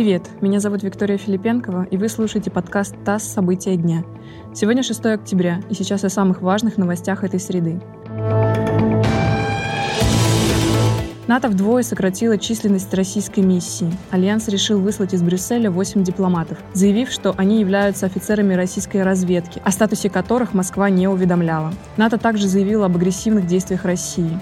привет! Меня зовут Виктория Филипенкова, и вы слушаете подкаст «ТАСС. События дня». Сегодня 6 октября, и сейчас о самых важных новостях этой среды. НАТО вдвое сократило численность российской миссии. Альянс решил выслать из Брюсселя 8 дипломатов, заявив, что они являются офицерами российской разведки, о статусе которых Москва не уведомляла. НАТО также заявило об агрессивных действиях России.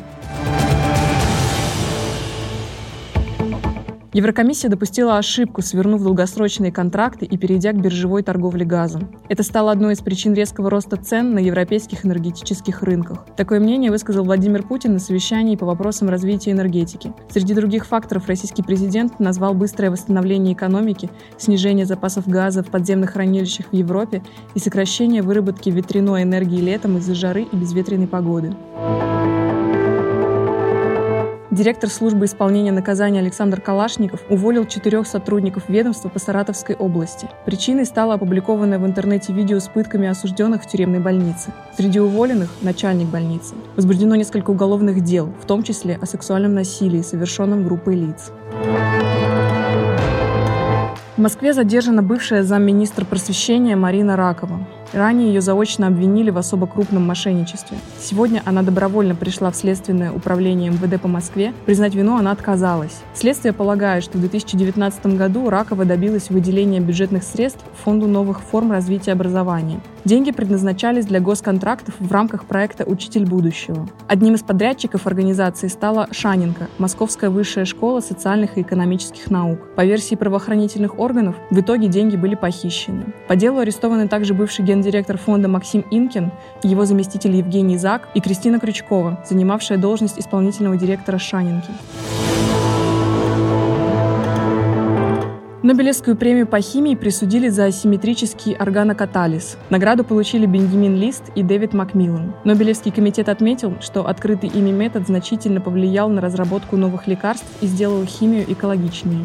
Еврокомиссия допустила ошибку, свернув долгосрочные контракты и перейдя к биржевой торговле газом. Это стало одной из причин резкого роста цен на европейских энергетических рынках. Такое мнение высказал Владимир Путин на совещании по вопросам развития энергетики. Среди других факторов российский президент назвал быстрое восстановление экономики, снижение запасов газа в подземных хранилищах в Европе и сокращение выработки ветряной энергии летом из-за жары и безветренной погоды. Директор службы исполнения наказания Александр Калашников уволил четырех сотрудников ведомства по Саратовской области. Причиной стало опубликованное в интернете видео с пытками осужденных в тюремной больнице. Среди уволенных – начальник больницы. Возбуждено несколько уголовных дел, в том числе о сексуальном насилии, совершенном группой лиц. В Москве задержана бывшая замминистра просвещения Марина Ракова. Ранее ее заочно обвинили в особо крупном мошенничестве. Сегодня она добровольно пришла в Следственное управление МВД по Москве. Признать вину она отказалась. Следствие полагает, что в 2019 году Ракова добилась выделения бюджетных средств Фонду новых форм развития образования. Деньги предназначались для госконтрактов в рамках проекта «Учитель будущего». Одним из подрядчиков организации стала Шаненко, Московская высшая школа социальных и экономических наук. По версии правоохранительных органов, в итоге деньги были похищены. По делу арестованы также бывший гендиректор фонда Максим Инкин, его заместитель Евгений Зак и Кристина Крючкова, занимавшая должность исполнительного директора Шаненки. Нобелевскую премию по химии присудили за асимметрический органокатализ. Награду получили Бенджамин Лист и Дэвид Макмиллан. Нобелевский комитет отметил, что открытый ими метод значительно повлиял на разработку новых лекарств и сделал химию экологичнее.